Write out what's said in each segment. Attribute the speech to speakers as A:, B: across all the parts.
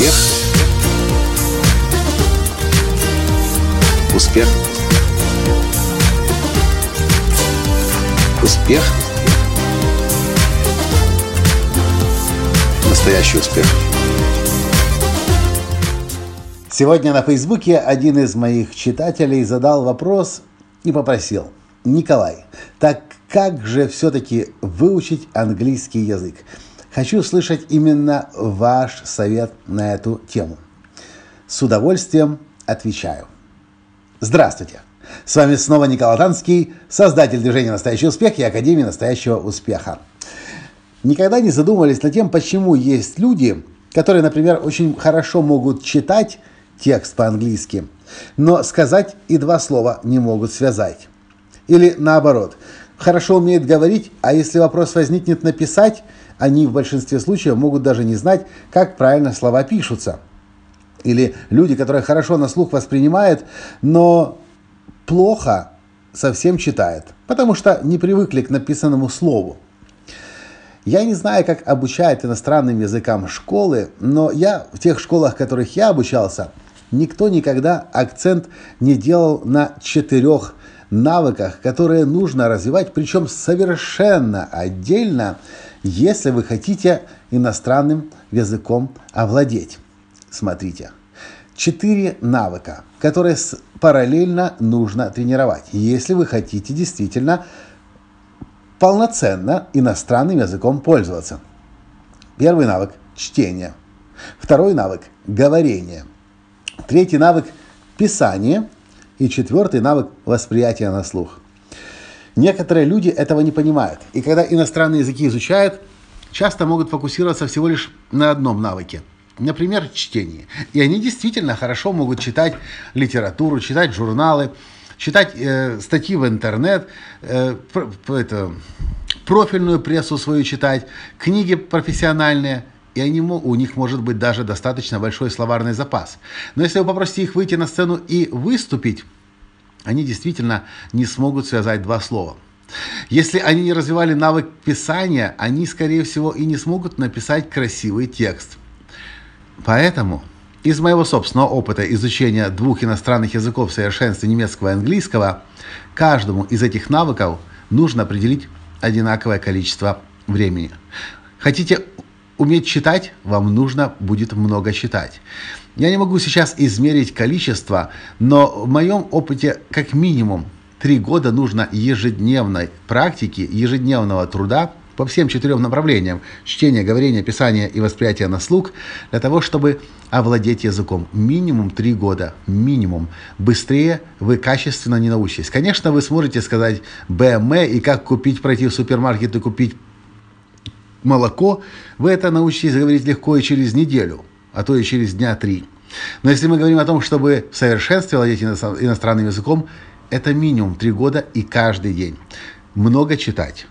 A: Успех. Успех. Успех. Настоящий успех.
B: Сегодня на Фейсбуке один из моих читателей задал вопрос и попросил. Николай, так как же все-таки выучить английский язык? Хочу слышать именно ваш совет на эту тему. С удовольствием отвечаю. Здравствуйте! С вами снова Николай Танский, создатель движения «Настоящий успех» и Академии «Настоящего успеха». Никогда не задумывались над тем, почему есть люди, которые, например, очень хорошо могут читать текст по-английски, но сказать и два слова не могут связать. Или наоборот, хорошо умеют говорить, а если вопрос возникнет написать, они в большинстве случаев могут даже не знать, как правильно слова пишутся. Или люди, которые хорошо на слух воспринимают, но плохо совсем читают, потому что не привыкли к написанному слову. Я не знаю, как обучают иностранным языкам школы, но я в тех школах, в которых я обучался, никто никогда акцент не делал на четырех навыках, которые нужно развивать, причем совершенно отдельно, если вы хотите иностранным языком овладеть. Смотрите, четыре навыка, которые параллельно нужно тренировать, если вы хотите действительно полноценно иностранным языком пользоваться. Первый навык – чтение. Второй навык – говорение. Третий навык – писание – и четвертый навык восприятия на слух. Некоторые люди этого не понимают. И когда иностранные языки изучают, часто могут фокусироваться всего лишь на одном навыке. Например, чтении. И они действительно хорошо могут читать литературу, читать журналы, читать э, статьи в интернет, э, про, это, профильную прессу свою читать, книги профессиональные – и они, у них может быть даже достаточно большой словарный запас. Но если вы попросите их выйти на сцену и выступить, они действительно не смогут связать два слова. Если они не развивали навык писания, они, скорее всего, и не смогут написать красивый текст. Поэтому из моего собственного опыта изучения двух иностранных языков в совершенстве немецкого и английского, каждому из этих навыков нужно определить одинаковое количество времени. Хотите уметь читать, вам нужно будет много читать. Я не могу сейчас измерить количество, но в моем опыте как минимум три года нужно ежедневной практики, ежедневного труда по всем четырем направлениям – чтение, говорение, писание и восприятие на слух – для того, чтобы овладеть языком. Минимум три года, минимум. Быстрее вы качественно не научитесь. Конечно, вы сможете сказать БМ и как купить, пройти в супермаркет и купить молоко, вы это научитесь говорить легко и через неделю, а то и через дня три. Но если мы говорим о том, чтобы в совершенстве владеть иностранным языком, это минимум три года и каждый день. Много читать,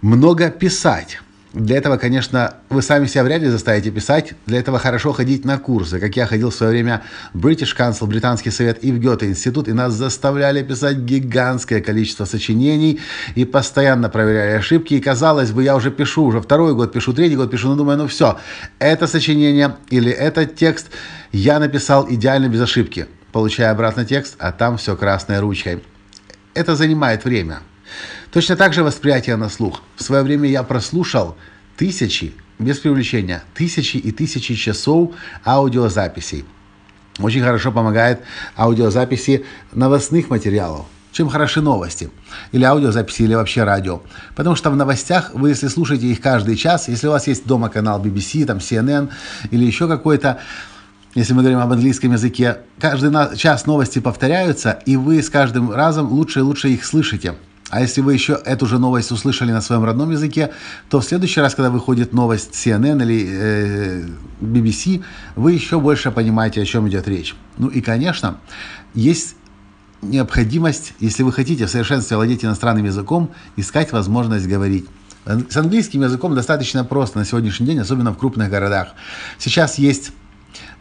B: много писать. Для этого, конечно, вы сами себя вряд ли заставите писать. Для этого хорошо ходить на курсы. Как я ходил в свое время в British Council, Британский совет и в Гёте-институт, и нас заставляли писать гигантское количество сочинений и постоянно проверяли ошибки. И казалось бы, я уже пишу, уже второй год пишу, третий год пишу, но думаю, ну все, это сочинение или этот текст я написал идеально без ошибки. Получая обратно текст, а там все красной ручкой. Это занимает время. Точно так же восприятие на слух. В свое время я прослушал тысячи, без привлечения, тысячи и тысячи часов аудиозаписей. Очень хорошо помогает аудиозаписи новостных материалов. Чем хороши новости? Или аудиозаписи, или вообще радио. Потому что в новостях, вы если слушаете их каждый час, если у вас есть дома канал BBC, там CNN или еще какой-то, если мы говорим об английском языке, каждый час новости повторяются, и вы с каждым разом лучше и лучше их слышите. А если вы еще эту же новость услышали на своем родном языке, то в следующий раз, когда выходит новость CNN или э, BBC, вы еще больше понимаете, о чем идет речь. Ну и, конечно, есть необходимость, если вы хотите в совершенстве владеть иностранным языком, искать возможность говорить. С английским языком достаточно просто на сегодняшний день, особенно в крупных городах. Сейчас есть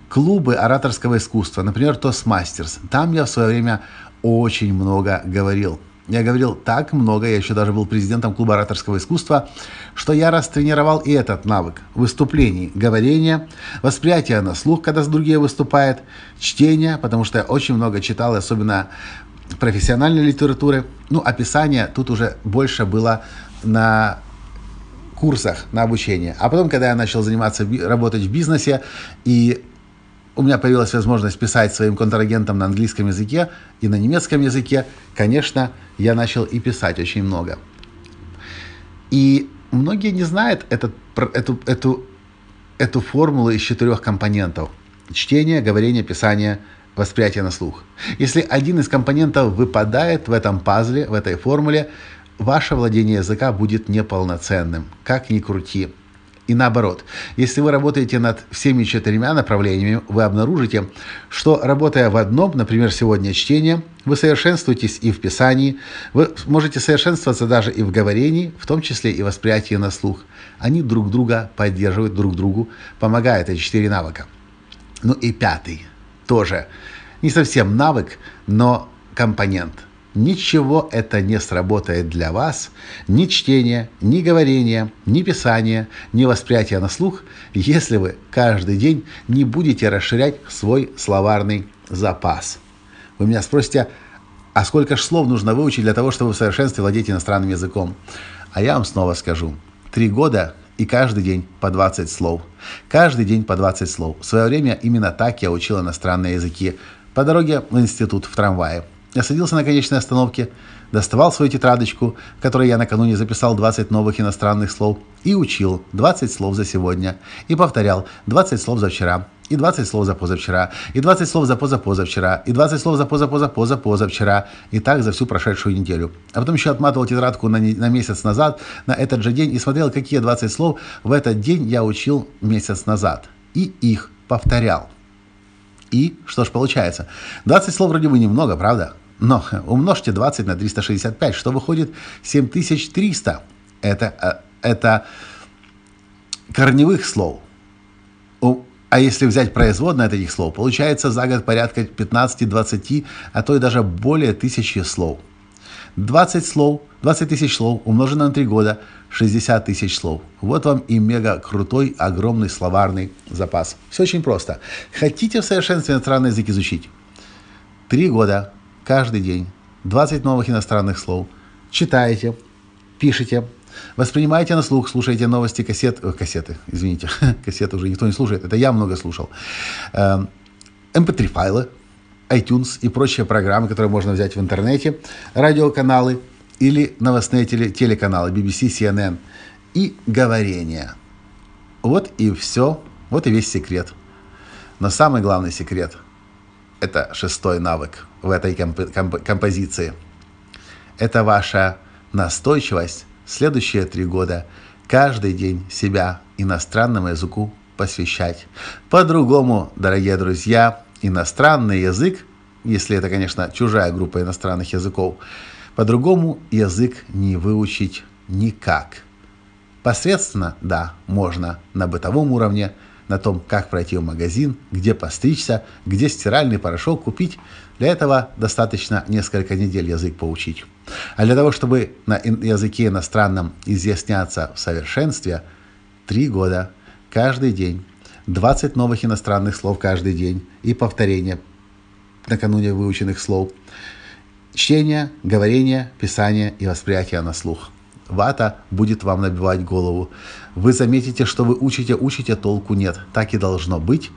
B: клубы ораторского искусства, например, Toastmasters. Там я в свое время очень много говорил. Я говорил так много, я еще даже был президентом клуба ораторского искусства, что я растренировал и этот навык выступлений, говорения, восприятия на слух, когда другие выступают, чтения, потому что я очень много читал, особенно профессиональной литературы. Ну, описание тут уже больше было на курсах, на обучение. А потом, когда я начал заниматься, работать в бизнесе и у меня появилась возможность писать своим контрагентам на английском языке и на немецком языке, конечно, я начал и писать очень много. И многие не знают этот, эту, эту, эту формулу из четырех компонентов. Чтение, говорение, писание, восприятие на слух. Если один из компонентов выпадает в этом пазле, в этой формуле, ваше владение языка будет неполноценным, как ни крути. И наоборот, если вы работаете над всеми четырьмя направлениями, вы обнаружите, что работая в одном, например, сегодня чтение, вы совершенствуетесь и в писании, вы можете совершенствоваться даже и в говорении, в том числе и восприятии на слух. Они друг друга поддерживают, друг другу помогают эти четыре навыка. Ну и пятый, тоже не совсем навык, но компонент – ничего это не сработает для вас, ни чтение, ни говорение, ни писание, ни восприятие на слух, если вы каждый день не будете расширять свой словарный запас. Вы меня спросите, а сколько же слов нужно выучить для того, чтобы в совершенстве владеть иностранным языком? А я вам снова скажу. Три года и каждый день по 20 слов. Каждый день по 20 слов. В свое время именно так я учил иностранные языки. По дороге в институт в трамвае. Я садился на конечной остановке, доставал свою тетрадочку, в которой я накануне записал 20 новых иностранных слов, и учил 20 слов за сегодня, и повторял 20 слов за вчера, и 20 слов за позавчера, и 20 слов за позапозавчера, и 20 слов за позапозапозапозавчера, и так за всю прошедшую неделю. А потом еще отматывал тетрадку на, на месяц назад, на этот же день, и смотрел, какие 20 слов в этот день я учил месяц назад. И их повторял. И что ж получается? 20 слов вроде бы немного, правда? Но умножьте 20 на 365, что выходит 7300. Это, э, это корневых слов. А если взять производные от этих слов, получается за год порядка 15-20, а то и даже более тысячи слов. 20 слов, 20 тысяч слов умножено на 3 года, 60 тысяч слов. Вот вам и мега крутой, огромный словарный запас. Все очень просто. Хотите в совершенстве иностранный язык изучить? Три года, каждый день 20 новых иностранных слов. Читаете, пишите, воспринимаете на слух, слушаете новости кассет, э, кассеты, извините, кассеты уже никто не слушает, это я много слушал. MP3 эм, файлы, iTunes и прочие программы, которые можно взять в интернете, радиоканалы или новостные теле телеканалы BBC, CNN и говорение. Вот и все, вот и весь секрет. Но самый главный секрет – это шестой навык – в этой комп- комп- композиции. Это ваша настойчивость следующие три года каждый день себя иностранному языку посвящать. По-другому, дорогие друзья, иностранный язык, если это, конечно, чужая группа иностранных языков, по-другому язык не выучить никак. Посредственно, да, можно на бытовом уровне, на том, как пройти в магазин, где постричься, где стиральный порошок купить, для этого достаточно несколько недель язык поучить. А для того, чтобы на языке иностранном изъясняться в совершенстве, три года, каждый день, 20 новых иностранных слов каждый день и повторение накануне выученных слов, чтение, говорение, писание и восприятие на слух. Вата будет вам набивать голову. Вы заметите, что вы учите, учите, толку нет. Так и должно быть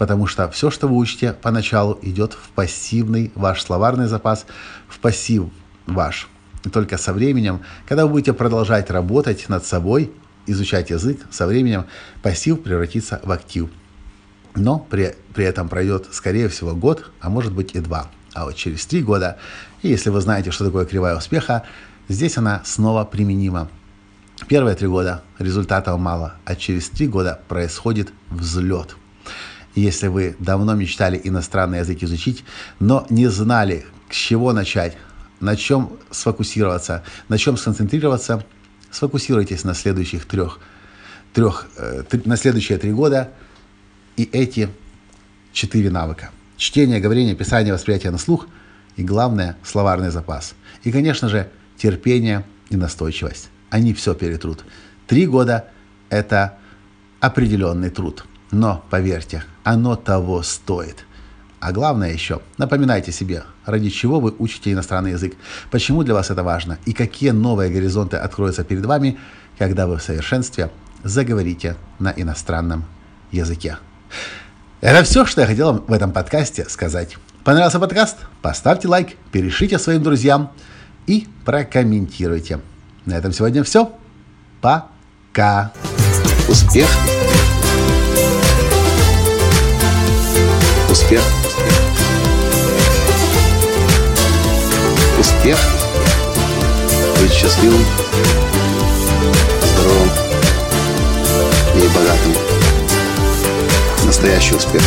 B: потому что все, что вы учите поначалу, идет в пассивный ваш словарный запас, в пассив ваш. И только со временем, когда вы будете продолжать работать над собой, изучать язык, со временем пассив превратится в актив. Но при, при этом пройдет, скорее всего, год, а может быть и два. А вот через три года, если вы знаете, что такое кривая успеха, здесь она снова применима. Первые три года результатов мало, а через три года происходит взлет если вы давно мечтали иностранный язык изучить, но не знали, с чего начать, на чем сфокусироваться, на чем сконцентрироваться, сфокусируйтесь на следующих трех, трех э, на следующие три года и эти четыре навыка. Чтение, говорение, писание, восприятие на слух, и, главное, словарный запас. И, конечно же, терпение и настойчивость. Они все перетрут. Три года – это определенный труд. Но, поверьте, оно того стоит. А главное еще, напоминайте себе, ради чего вы учите иностранный язык, почему для вас это важно и какие новые горизонты откроются перед вами, когда вы в совершенстве заговорите на иностранном языке. Это все, что я хотел в этом подкасте сказать. Понравился подкаст? Поставьте лайк, перешлите своим друзьям и прокомментируйте. На этом сегодня все. Пока.
A: Успех. Успех. Успех. Быть счастливым, здоровым и богатым. Настоящий успех.